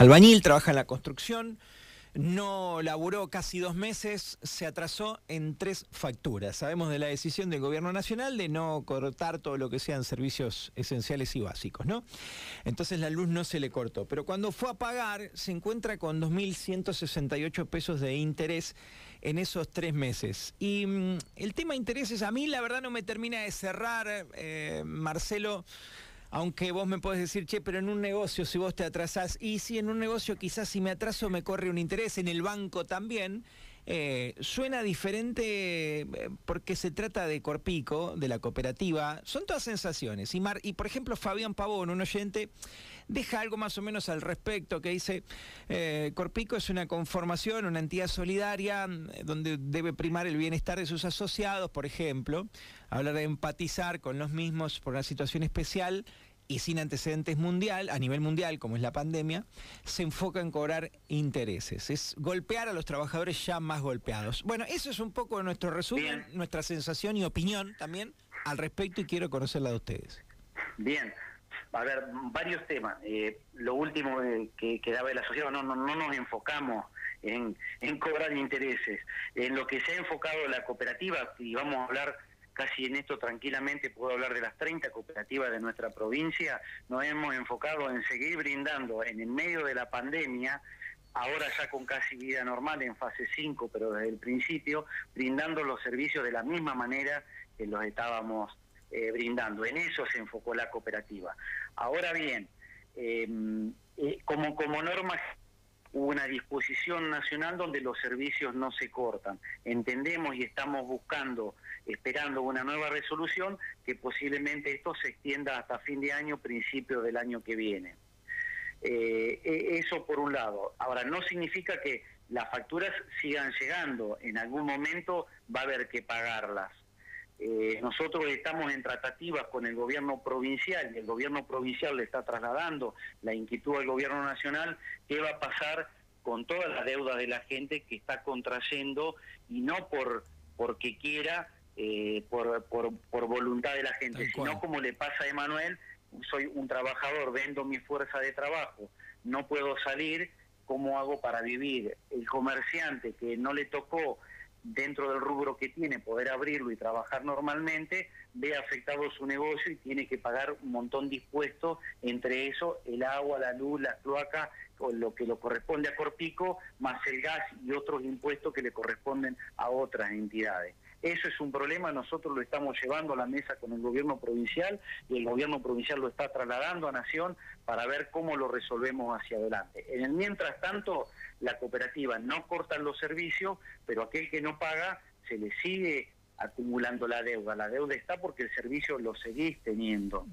albañil, trabaja en la construcción, no laburó casi dos meses, se atrasó en tres facturas. Sabemos de la decisión del gobierno nacional de no cortar todo lo que sean servicios esenciales y básicos, ¿no? Entonces la luz no se le cortó. Pero cuando fue a pagar, se encuentra con 2.168 pesos de interés en esos tres meses. Y mm, el tema intereses a mí la verdad no me termina de cerrar, eh, Marcelo aunque vos me podés decir, che, pero en un negocio si vos te atrasás, y si en un negocio quizás si me atraso me corre un interés, en el banco también, eh, suena diferente eh, porque se trata de Corpico, de la cooperativa, son todas sensaciones. Y, y por ejemplo, Fabián Pavón, un oyente, deja algo más o menos al respecto, que dice, eh, Corpico es una conformación, una entidad solidaria, donde debe primar el bienestar de sus asociados, por ejemplo, hablar de empatizar con los mismos por una situación especial y sin antecedentes mundial, a nivel mundial, como es la pandemia, se enfoca en cobrar intereses. Es golpear a los trabajadores ya más golpeados. Bueno, eso es un poco nuestro resumen, nuestra sensación y opinión también al respecto y quiero conocerla de ustedes. Bien. A ver, varios temas. Eh, lo último eh, que, que, daba el asociado, no, no, no nos enfocamos en, en cobrar intereses. En lo que se ha enfocado la cooperativa, y vamos a hablar casi en esto tranquilamente puedo hablar de las 30 cooperativas de nuestra provincia, nos hemos enfocado en seguir brindando en el medio de la pandemia, ahora ya con casi vida normal en fase 5, pero desde el principio, brindando los servicios de la misma manera que los estábamos eh, brindando. En eso se enfocó la cooperativa. Ahora bien, em, eh, como, como norma hubo una disposición nacional donde los servicios no se cortan. Entendemos y estamos buscando, esperando una nueva resolución que posiblemente esto se extienda hasta fin de año, principio del año que viene. Eh, e, eso por un lado. Ahora, no significa que las facturas sigan llegando. En algún momento va a haber que pagarlas. Eh, nosotros estamos en tratativas con el gobierno provincial y el gobierno provincial le está trasladando la inquietud al gobierno nacional qué va a pasar con toda la deuda de la gente que está contrayendo y no por porque quiera, eh, por, por, por, voluntad de la gente, sino como le pasa a Emanuel, soy un trabajador, vendo mi fuerza de trabajo, no puedo salir, ¿cómo hago para vivir? El comerciante que no le tocó dentro del rubro que tiene poder abrirlo y trabajar normalmente, ve afectado su negocio y tiene que pagar un montón de impuestos, entre eso el agua, la luz, la cloaca, o lo que lo corresponde a Corpico, más el gas y otros impuestos que le corresponden a otras entidades. Eso es un problema, nosotros lo estamos llevando a la mesa con el gobierno provincial y el gobierno provincial lo está trasladando a Nación para ver cómo lo resolvemos hacia adelante. En el mientras tanto, la cooperativa no corta los servicios, pero aquel que no paga se le sigue acumulando la deuda. La deuda está porque el servicio lo seguís teniendo.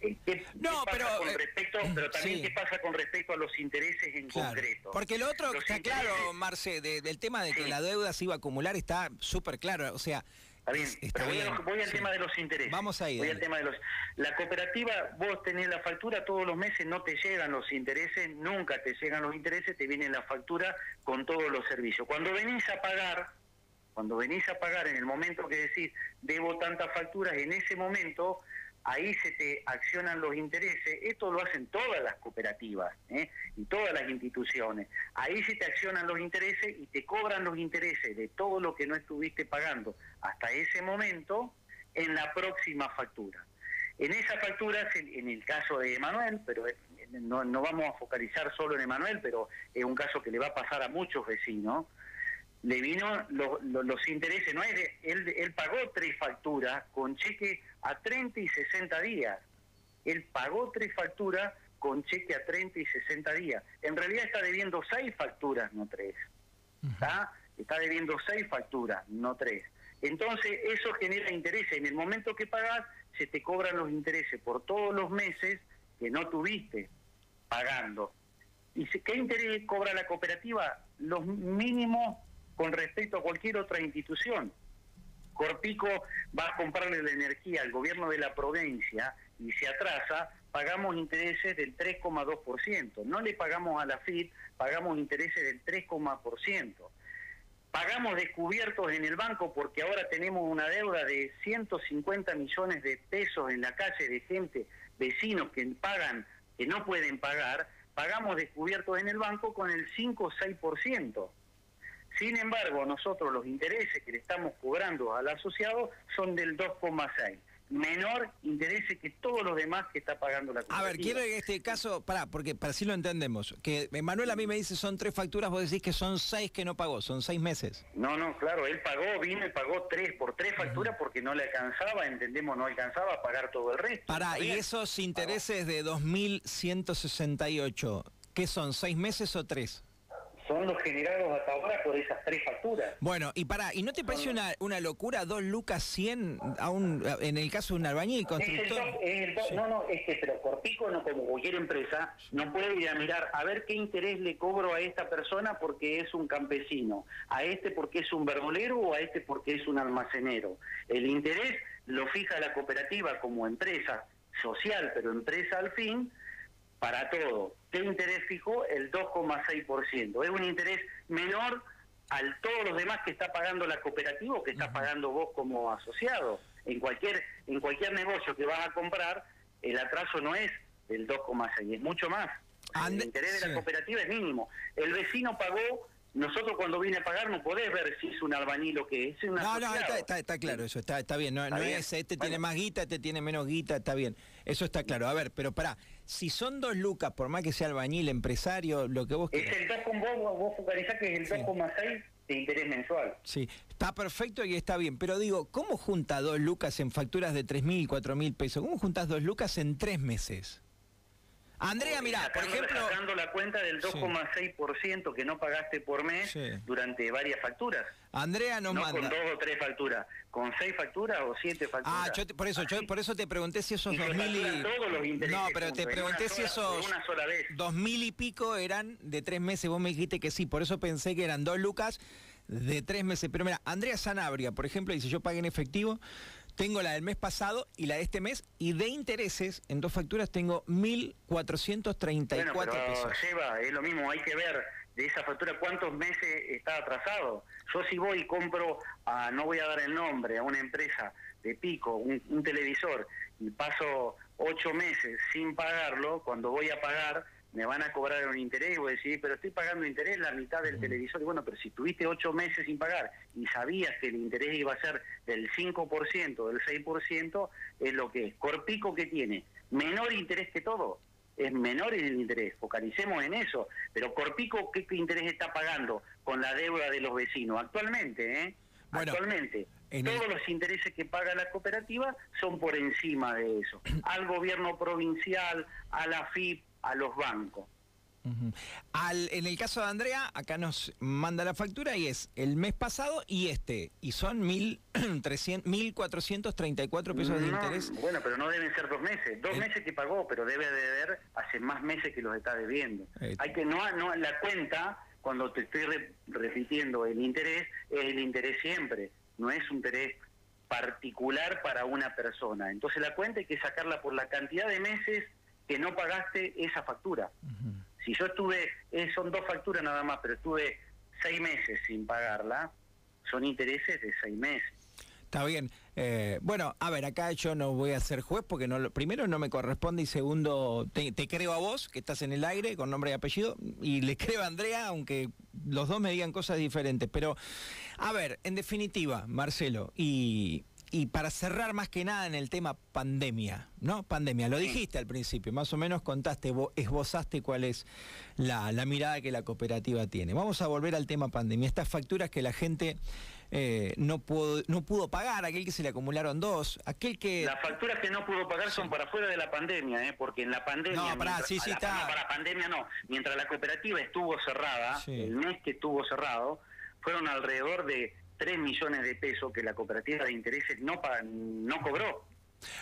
¿Qué, no, pero, con eh, respecto, pero también qué pasa con respecto a los intereses en concreto. Porque lo otro está claro, Marce, del tema de que la deuda se iba a acumular está súper claro. O sea, Está bien, pero voy, al tema de los intereses. Vamos ahí. Voy al tema de los. La cooperativa, vos tenés la factura todos los meses, no te llegan los intereses, nunca te llegan los intereses, te viene la factura con todos los servicios. Cuando venís a pagar, cuando venís a pagar en el momento que decís debo tantas facturas, en ese momento ahí se te accionan los intereses, esto lo hacen todas las cooperativas ¿eh? y todas las instituciones, ahí se te accionan los intereses y te cobran los intereses de todo lo que no estuviste pagando hasta ese momento en la próxima factura. En esa factura, en el caso de Emanuel, pero no, no vamos a focalizar solo en Emanuel, pero es un caso que le va a pasar a muchos vecinos, le vino los intereses, no él, él pagó tres facturas con cheque a 30 y 60 días. Él pagó tres facturas con cheque a 30 y 60 días. En realidad está debiendo seis facturas, no tres. ¿Está? Está debiendo seis facturas, no tres. Entonces, eso genera intereses. En el momento que pagas, se te cobran los intereses por todos los meses que no tuviste pagando. ¿Y qué interés cobra la cooperativa? Los mínimos con respecto a cualquier otra institución. Corpico va a comprarle la energía al gobierno de la provincia y se atrasa, pagamos intereses del 3,2%. No le pagamos a la FIT, pagamos intereses del 3,%. Pagamos descubiertos en el banco porque ahora tenemos una deuda de 150 millones de pesos en la calle de gente, vecinos que pagan, que no pueden pagar, pagamos descubiertos en el banco con el 5 o 6%. Sin embargo, nosotros los intereses que le estamos cobrando al asociado son del 2,6 menor interés que todos los demás que está pagando la A ver, quiero en este caso, para, porque para así lo entendemos, que Manuel a mí me dice son tres facturas, vos decís que son seis que no pagó, son seis meses. No, no, claro, él pagó, vino y pagó tres por tres facturas porque no le alcanzaba, entendemos, no alcanzaba a pagar todo el resto. Para, y esos intereses de 2.168, ¿qué son, seis meses o tres? Son los generados hasta ahora por esas tres facturas. Bueno, y para, ¿y no te parece una, una locura dos lucas 100 a un, en el caso de un albañil constructor? No, no, es que, pero Corpico, no, como cualquier empresa, no puede ir a mirar a ver qué interés le cobro a esta persona porque es un campesino, a este porque es un verbolero o a este porque es un almacenero. El interés lo fija la cooperativa como empresa social, pero empresa al fin, para todo. ¿Qué interés fijó? El 2,6%. Es un interés menor al todos los demás que está pagando la cooperativa o que está pagando vos como asociado. En cualquier, en cualquier negocio que vas a comprar, el atraso no es del 2,6, es mucho más. el interés de la cooperativa es mínimo. El vecino pagó nosotros cuando viene a pagar no podés ver si es un albañil o qué es. Una no, no, está, claro eso, está, está bien. No, es este tiene más guita, este tiene menos guita, está bien. Eso está claro. A ver, pero pará, si son dos lucas, por más que sea albañil, empresario, lo que vos. Es el 2, vos, vos focalizás que es el 2,6 de interés mensual. Sí, está perfecto y está bien. Pero digo, ¿cómo junta dos lucas en facturas de 3.000, 4.000 pesos? ¿Cómo juntas dos lucas en tres meses? Andrea, mira, por ejemplo... Sacando la cuenta del 2,6% que no pagaste por mes durante varias facturas. Andrea nos no con dos o tres facturas, con seis facturas o siete facturas. Ah, por eso yo por eso te pregunté si esos dos mil y... No, pero te pregunté si esos dos mil y pico eran de tres meses. Vos me dijiste que sí, por eso pensé que eran dos lucas de tres meses. Pero mira, Andrea Sanabria, por ejemplo, dice, yo pagué en efectivo tengo la del mes pasado y la de este mes y de intereses en dos facturas tengo 1.434 bueno, pesos. Lleva, es lo mismo, hay que ver de esa factura cuántos meses está atrasado. Yo si voy y compro, a, no voy a dar el nombre, a una empresa de pico, un televisor, y paso ocho meses sin pagarlo, cuando voy a pagar me van a cobrar un interés y voy a decir, pero estoy pagando interés la mitad del televisor. Y bueno, pero si tuviste ocho meses sin pagar y sabías que el interés iba a ser del 5%, del 6%, es lo que es. Corpico que tiene menor interés que todo. Es menor el interés, focalicemos en eso. Pero Corpico, ¿qué interés está pagando con la deuda de los vecinos? Actualmente, ¿eh? Actualmente. Todos los intereses que paga la cooperativa son por encima de eso. Al gobierno provincial, a la FIP, a los bancos. Al, en el caso de Andrea, acá nos manda la factura y es el mes pasado y este, y son 1.434 pesos de interés. Bueno, pero no deben ser dos meses, dos meses que pagó, pero debe de deber hace más meses que los está debiendo. Eh, Hay que no, no la cuenta, cuando te estoy repitiendo el interés, es el interés siempre, no es un interés particular para una persona. Entonces la cuenta hay que sacarla por la cantidad de meses que no pagaste esa factura. Si yo estuve, eh, son dos facturas nada más, pero estuve seis meses sin pagarla, son intereses de seis meses. Está bien. Eh, bueno, a ver, acá yo no voy a ser juez porque no, primero no me corresponde y segundo te, creo a vos que estás en el aire con nombre y apellido y le creo a Andrea aunque los dos me digan cosas diferentes. Pero, a ver, en definitiva, Marcelo, y, y para cerrar más que nada en el tema pandemia, ¿no? Pandemia, lo dijiste al principio, más o menos contaste, esbozaste cuál es la, mirada que la cooperativa tiene. Vamos a volver al tema pandemia, estas facturas que la gente eh, no, pudo, no pudo pagar, aquel que se le acumularon dos, aquel que... Las facturas que no pudo pagar son para fuera de la pandemia, ¿eh? porque en la pandemia... No, para, sí, sí, está... para pandemia no, mientras la cooperativa estuvo cerrada, el mes que estuvo cerrado, fueron alrededor de 3 millones de pesos que la cooperativa de intereses no no cobró.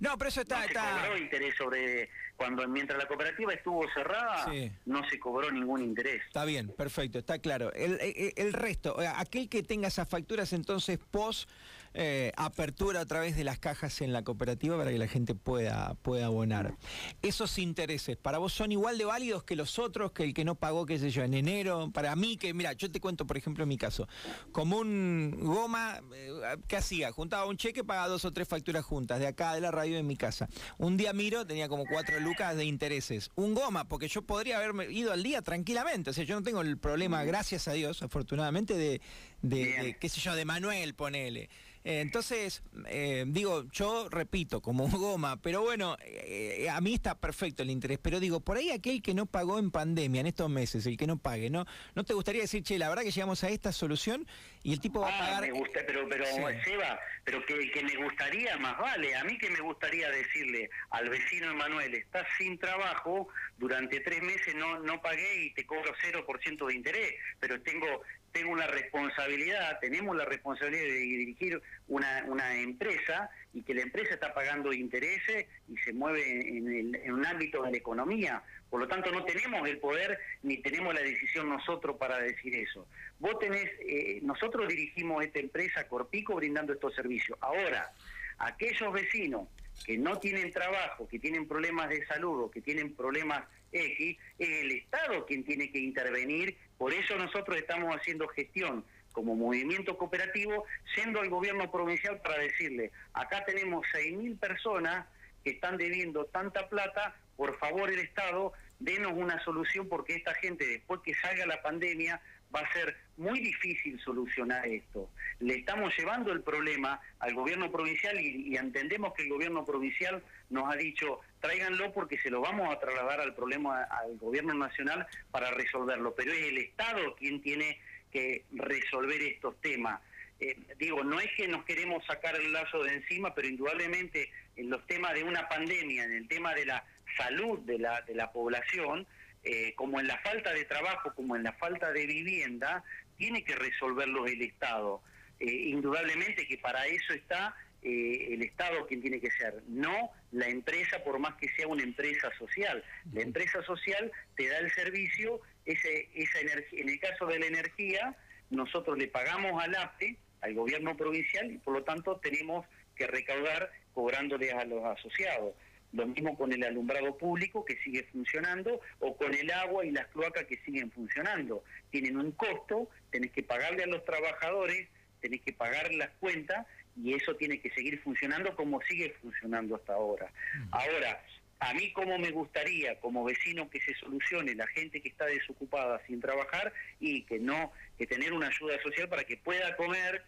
No, pero eso está... No se cobró interés sobre... Cuando mientras la cooperativa estuvo cerrada, no se cobró ningún interés. Está bien, perfecto, está claro. El, el, el resto, aquel que tenga esas facturas entonces post eh, apertura a través de las cajas en la cooperativa para que la gente pueda, pueda abonar. Esos intereses, ¿para vos son igual de válidos que los otros, que el que no pagó, qué sé yo, en enero? Para mí, que mira, yo te cuento, por ejemplo, en mi caso, como un goma, eh, ¿qué hacía? Juntaba un cheque, pagaba dos o tres facturas juntas, de acá la radio en mi casa. Un día miro, tenía como cuatro lucas de intereses. Un goma, porque yo podría haberme ido al día tranquilamente. O sea, yo no tengo el problema, gracias a Dios, afortunadamente, de, de qué sé yo, de Manuel, ponele. Eh, entonces, eh, digo, yo repito, como goma, pero bueno, eh, a mí está perfecto el interés, pero digo, por ahí aquel que no pagó en pandemia en estos meses, el que no pague, ¿no? ¿No te gustaría decir, che, la verdad que llegamos a esta solución y el tipo va a ah, pagar... me gusta, pero, pero Seba, pero que, que me gustaría, más vale, a mí que me gustaría decirle al vecino Emanuel, estás sin trabajo, durante tres meses no, no pagué y te cobro 0% de interés, pero tengo tengo una responsabilidad, tenemos la responsabilidad de dirigir una, una empresa y que la empresa está pagando intereses y se mueve en, un ámbito de la economía. Por lo tanto, no tenemos el poder ni tenemos la decisión nosotros para decir eso. Vos tenés, eh, nosotros dirigimos esta empresa Corpico brindando estos servicios. Ahora, aquellos vecinos que no tienen trabajo, que tienen problemas de salud o que tienen problemas X, es el Estado quien tiene que intervenir. Por eso nosotros estamos haciendo gestión como movimiento cooperativo, siendo al gobierno provincial para decirle, acá tenemos 6.000 personas que están debiendo tanta plata, por favor el Estado, denos una solución porque esta gente después que salga la pandemia va a ser muy difícil solucionar esto. Le estamos llevando el problema al gobierno provincial y, entendemos que el gobierno provincial nos ha dicho tráiganlo porque se lo vamos a trasladar al problema al gobierno nacional para resolverlo, pero es el Estado quien tiene que resolver estos temas. Eh, digo, no es que nos queremos sacar el lazo de encima, pero indudablemente en los temas de una pandemia, en el tema de la salud de la, de la población, eh, como en la falta de trabajo, como en la falta de vivienda, tiene que resolverlo el Estado. Eh, indudablemente que para eso está eh, el Estado quien tiene que ser, no la empresa por más que sea una empresa social. La empresa social te da el servicio, ese, esa energía, en el caso de la energía, nosotros le pagamos al AFE, al gobierno provincial, y por lo tanto tenemos que recaudar cobrándole a los asociados. Lo mismo con el alumbrado público que sigue funcionando o con el agua y las cloacas que siguen funcionando. Tienen un costo, tenés que pagarle a los trabajadores, tenés que pagar las cuentas y eso tiene que seguir funcionando como sigue funcionando hasta ahora. Ahora, a mí como me gustaría, como vecino, que se solucione la gente que está desocupada sin trabajar y que no, que tener una ayuda social para que pueda comer,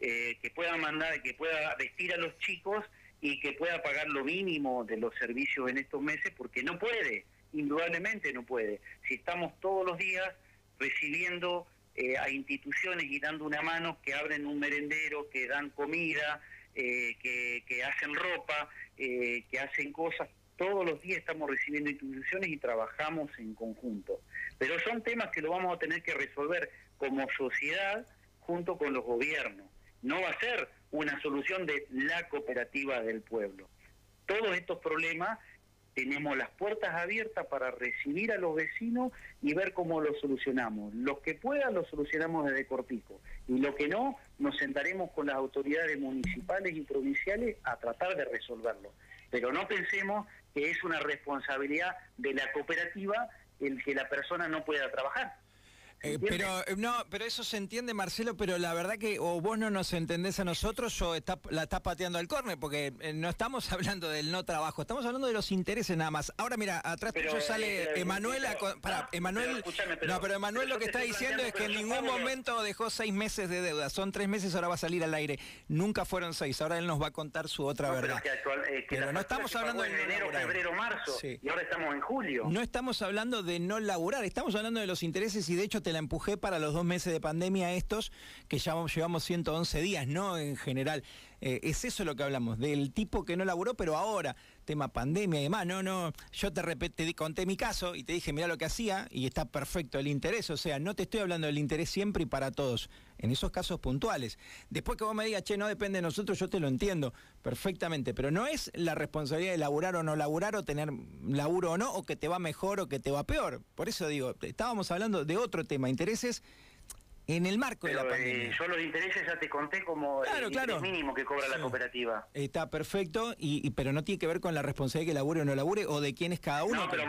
eh, que pueda mandar, que pueda vestir a los chicos y que pueda pagar lo mínimo de los servicios en estos meses, porque no puede, indudablemente no puede. Si estamos todos los días recibiendo eh, a instituciones y dando una mano que abren un merendero, que dan comida, eh, que, hacen ropa, eh, que hacen cosas, todos los días estamos recibiendo instituciones y trabajamos en conjunto. Pero son temas que lo vamos a tener que resolver como sociedad junto con los gobiernos. No va a ser una solución de la cooperativa del pueblo. Todos estos problemas tenemos las puertas abiertas para recibir a los vecinos y ver cómo los solucionamos. Los que puedan los solucionamos desde Corpico y lo que no, nos sentaremos con las autoridades municipales y provinciales a tratar de resolverlo. Pero no pensemos que es una responsabilidad de la cooperativa el que la persona no pueda trabajar. Eh, pero eh, no, pero eso se entiende, Marcelo, pero la verdad que o vos no nos entendés a nosotros o está, la estás pateando al córner, porque eh, no estamos hablando del no trabajo, estamos hablando de los intereses nada más. Ahora mira, atrás tuyo sale Emanuel, para Emanuel, no, pero Emanuel lo que está diciendo es que en ningún momento dejó seis meses de deuda, son tres meses, ahora va a salir al aire. Nunca fueron seis, ahora él nos va a contar su otra verdad. Pero, no estamos hablando de enero, febrero, marzo, y ahora estamos en julio. No estamos hablando de no laburar, estamos hablando de los intereses y de hecho te la empujé para los dos meses de pandemia estos, que ya llevamos 111 días, ¿no? En general. Eh, es eso lo que hablamos, del tipo que no laburó, pero ahora, tema pandemia y demás, no, no, yo te, te conté mi caso y te dije, mira lo que hacía y está perfecto el interés, o sea, no te estoy hablando del interés siempre y para todos, en esos casos puntuales. Después que vos me digas, che, no depende de nosotros, yo te lo entiendo perfectamente, pero no es la responsabilidad de laburar o no laburar o tener laburo o no, o que te va mejor o que te va peor. Por eso digo, estábamos hablando de otro tema, intereses en el marco de la pandemia. Eh, yo los intereses ya te conté como el mínimo que cobra la cooperativa. Está perfecto, y, pero no tiene que ver con la responsabilidad que labure o no labure o de quién es cada uno. No, pero,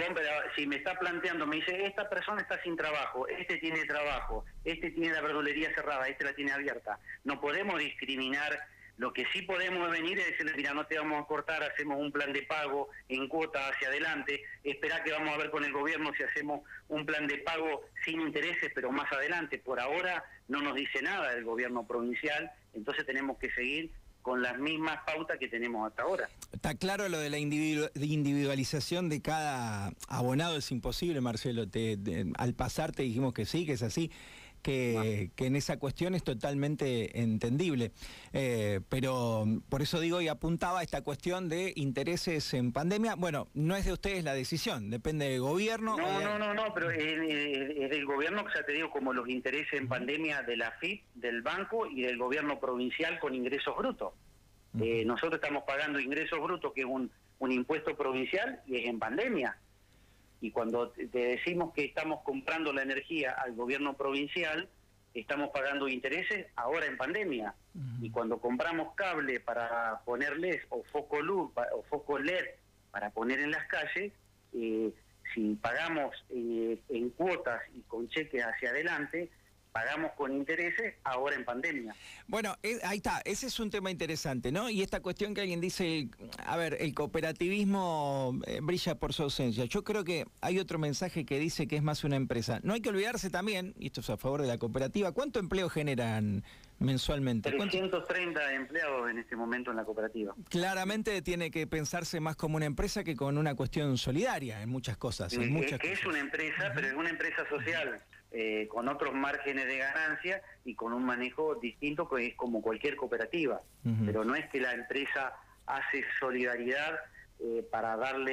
si me está planteando, me dice, esta persona está sin trabajo, este tiene trabajo, este tiene la verdulería cerrada, este la tiene abierta. No podemos discriminar Lo que sí podemos venir es decirle, mira, no te vamos a cortar, hacemos un plan de pago en cuota hacia adelante, espera que vamos a ver con el gobierno si hacemos un plan de pago sin intereses, pero más adelante. Por ahora no nos dice nada el gobierno provincial, entonces tenemos que seguir con las mismas pautas que tenemos hasta ahora. Está claro lo de la individualización de cada abonado, es imposible, Marcelo. al pasar te dijimos que sí, que es así que, en esa cuestión es totalmente entendible. Eh, pero por eso digo y apuntaba a esta cuestión de intereses en pandemia. Bueno, no es de ustedes la decisión, depende del gobierno. No, no, no, no, pero es, del gobierno, que ya te digo, como los intereses en pandemia de la FIP, del banco y del gobierno provincial con ingresos brutos. Eh, nosotros estamos pagando ingresos brutos, que es un, un impuesto provincial, y es en pandemia. Y cuando te decimos que estamos comprando la energía al gobierno provincial, estamos pagando intereses ahora en pandemia. Y cuando compramos cable para ponerles o foco luz o foco LED para poner en las calles, eh, si pagamos eh, en cuotas y con cheques hacia adelante, pagamos con intereses ahora en pandemia. Bueno, eh, ahí está, ese es un tema interesante, ¿no? Y esta cuestión que alguien dice, a ver, el cooperativismo eh, brilla por su ausencia. Yo creo que hay otro mensaje que dice que es más una empresa. No hay que olvidarse también, y esto es a favor de la cooperativa, ¿cuánto empleo generan mensualmente? 330 empleados en este momento en la cooperativa. Claramente tiene que pensarse más como una empresa que con una cuestión solidaria en muchas cosas. En muchas que es una empresa, pero es una empresa social. Eh, con otros márgenes de ganancia y con un manejo distinto que es como cualquier cooperativa. Pero no es que la empresa hace solidaridad eh, para darle